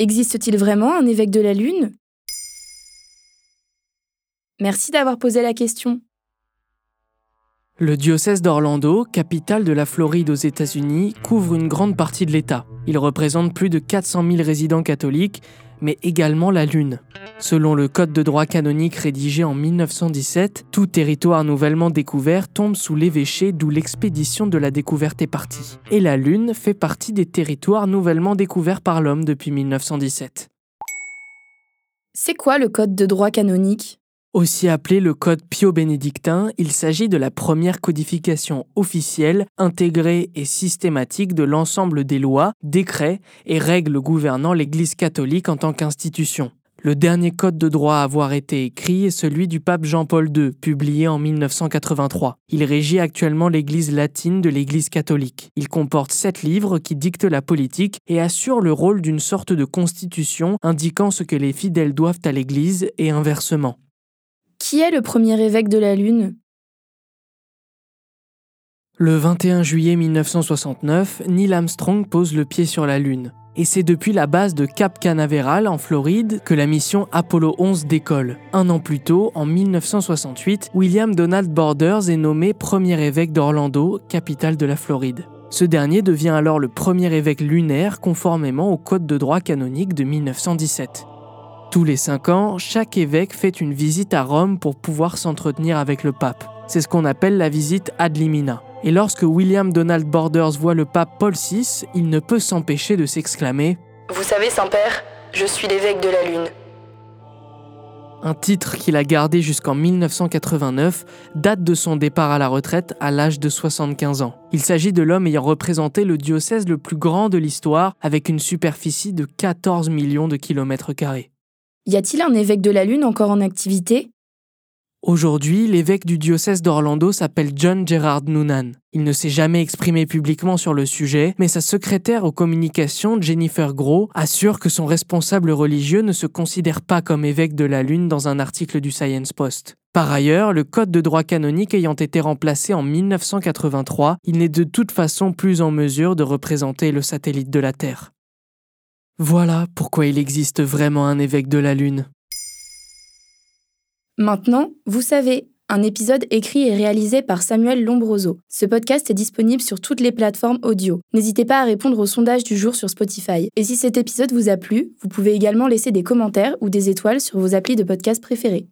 Existe-t-il vraiment un évêque de la Lune? Merci d'avoir posé la question. Le diocèse d'Orlando, capitale de la Floride aux États-Unis, couvre une grande partie de l'État. Il représente plus de 400 000 résidents catholiques, mais également la Lune. Selon le Code de droit canonique rédigé en 1917, tout territoire nouvellement découvert tombe sous l'évêché d'où l'expédition de la découverte est partie. Et la Lune fait partie des territoires nouvellement découverts par l'homme depuis 1917. C'est quoi le Code de droit canonique? Aussi appelé le Code Pio-Bénédictin, il s'agit de la première codification officielle, intégrée et systématique de l'ensemble des lois, décrets et règles gouvernant l'Église catholique en tant qu'institution. Le dernier code de droit à avoir été écrit est celui du pape Jean-Paul II, publié en 1983. Il régit actuellement l'Église latine de l'Église catholique. Il comporte sept livres qui dictent la politique et assurent le rôle d'une sorte de constitution indiquant ce que les fidèles doivent à l'Église et inversement. Qui est le premier évêque de la Lune? Le 21 juillet 1969, Neil Armstrong pose le pied sur la Lune. Et c'est depuis la base de Cap Canaveral en Floride que la mission Apollo 11 décolle. Un an plus tôt, en 1968, William Donald Borders est nommé premier évêque d'Orlando, capitale de la Floride. Ce dernier devient alors le premier évêque lunaire conformément au Code de droit canonique de 1917. Tous les cinq ans, chaque évêque fait une visite à Rome pour pouvoir s'entretenir avec le pape. C'est ce qu'on appelle la visite ad limina. Et lorsque William Donald Borders voit le pape Paul VI, il ne peut s'empêcher de s'exclamer ⁇ Vous savez, Saint-Père, je suis l'évêque de la Lune ⁇ un titre qu'il a gardé jusqu'en 1989, date de son départ à la retraite à l'âge de 75 ans. Il s'agit de l'homme ayant représenté le diocèse le plus grand de l'histoire avec une superficie de 14 millions de kilomètres carrés. Y a-t-il un évêque de la Lune encore en activité? Aujourd'hui, l'évêque du diocèse d'Orlando s'appelle John Gerard Noonan. Il ne s'est jamais exprimé publiquement sur le sujet, mais sa secrétaire aux communications, Jennifer Gros, assure que son responsable religieux ne se considère pas comme évêque de la Lune dans un article du Science Post. Par ailleurs, le code de droit canonique ayant été remplacé en 1983, il n'est de toute façon plus en mesure de représenter le satellite de la Terre. Voilà pourquoi il existe vraiment un évêque de la Lune. Maintenant, vous savez, un épisode écrit et réalisé par Samuel Lombroso. Ce podcast est disponible sur toutes les plateformes audio. N'hésitez pas à répondre au sondage du jour sur Spotify. Et si cet épisode vous a plu, vous pouvez également laisser des commentaires ou des étoiles sur vos applis de podcast préférés.